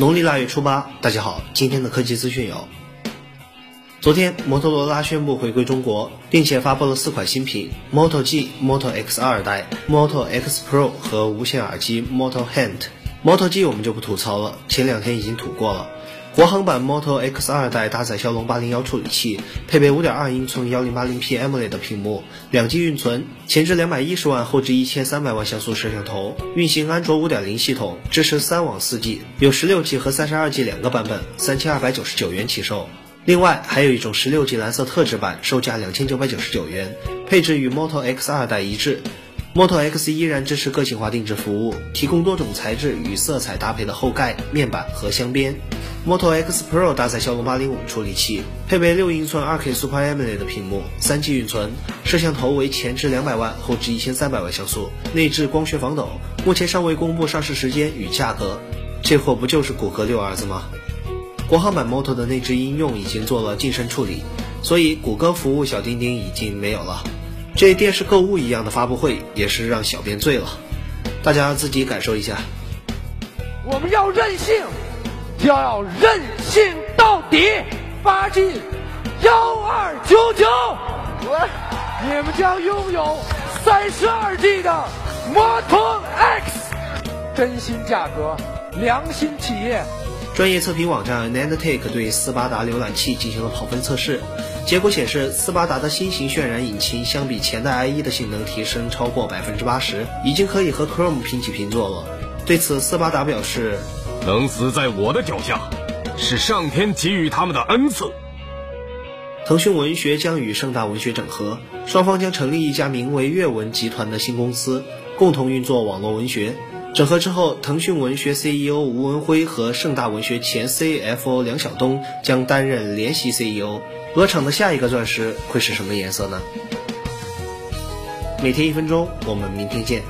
农历腊月初八，大家好，今天的科技资讯有：昨天，摩托罗拉宣布回归中国，并且发布了四款新品：Moto G、Moto X 二代、Moto X Pro 和无线耳机 Moto Hand。Moto G 我们就不吐槽了，前两天已经吐过了。国行版 Moto X 二代搭载骁龙八零幺处理器，配备五点二英寸幺零八零 P AMOLED 屏幕，两 G 运存，前置两百一十万，后置一千三百万像素摄像头，运行安卓五点零系统，支持三网四 G，有十六 G 和三十二 G 两个版本，三千二百九十九元起售。另外还有一种十六 G 蓝色特制版，售价两千九百九十九元，配置与 Moto X 二代一致。Moto X 依然支持个性化定制服务，提供多种材质与色彩搭配的后盖、面板和镶边。Moto X Pro 搭载骁龙八零五处理器，配备六英寸二 K Super AMOLED 屏幕，三 G 运存，摄像头为前置两百万，后置一千三百万像素，内置光学防抖。目前尚未公布上市时间与价格。这货不就是谷歌六儿子吗？国行版 Moto 的内置应用已经做了晋升处理，所以谷歌服务小钉钉已经没有了。这电视购物一样的发布会也是让小编醉了，大家自己感受一下。我们要任性，要任性到底。八 G 幺二九九，你们将拥有三十二 G 的摩托 X，真心价格，良心企业。专业测评网站 Nantec 对斯巴达浏览器进行了跑分测试，结果显示，斯巴达的新型渲染引擎相比前代 IE 的性能提升超过百分之八十，已经可以和 Chrome 平起平坐了。对此，斯巴达表示：“能死在我的脚下，是上天给予他们的恩赐。”腾讯文学将与盛大文学整合，双方将成立一家名为阅文集团的新公司，共同运作网络文学。整合之后，腾讯文学 CEO 吴文辉和盛大文学前 CFO 梁晓东将担任联席 CEO。鹅厂的下一个钻石会是什么颜色呢？每天一分钟，我们明天见。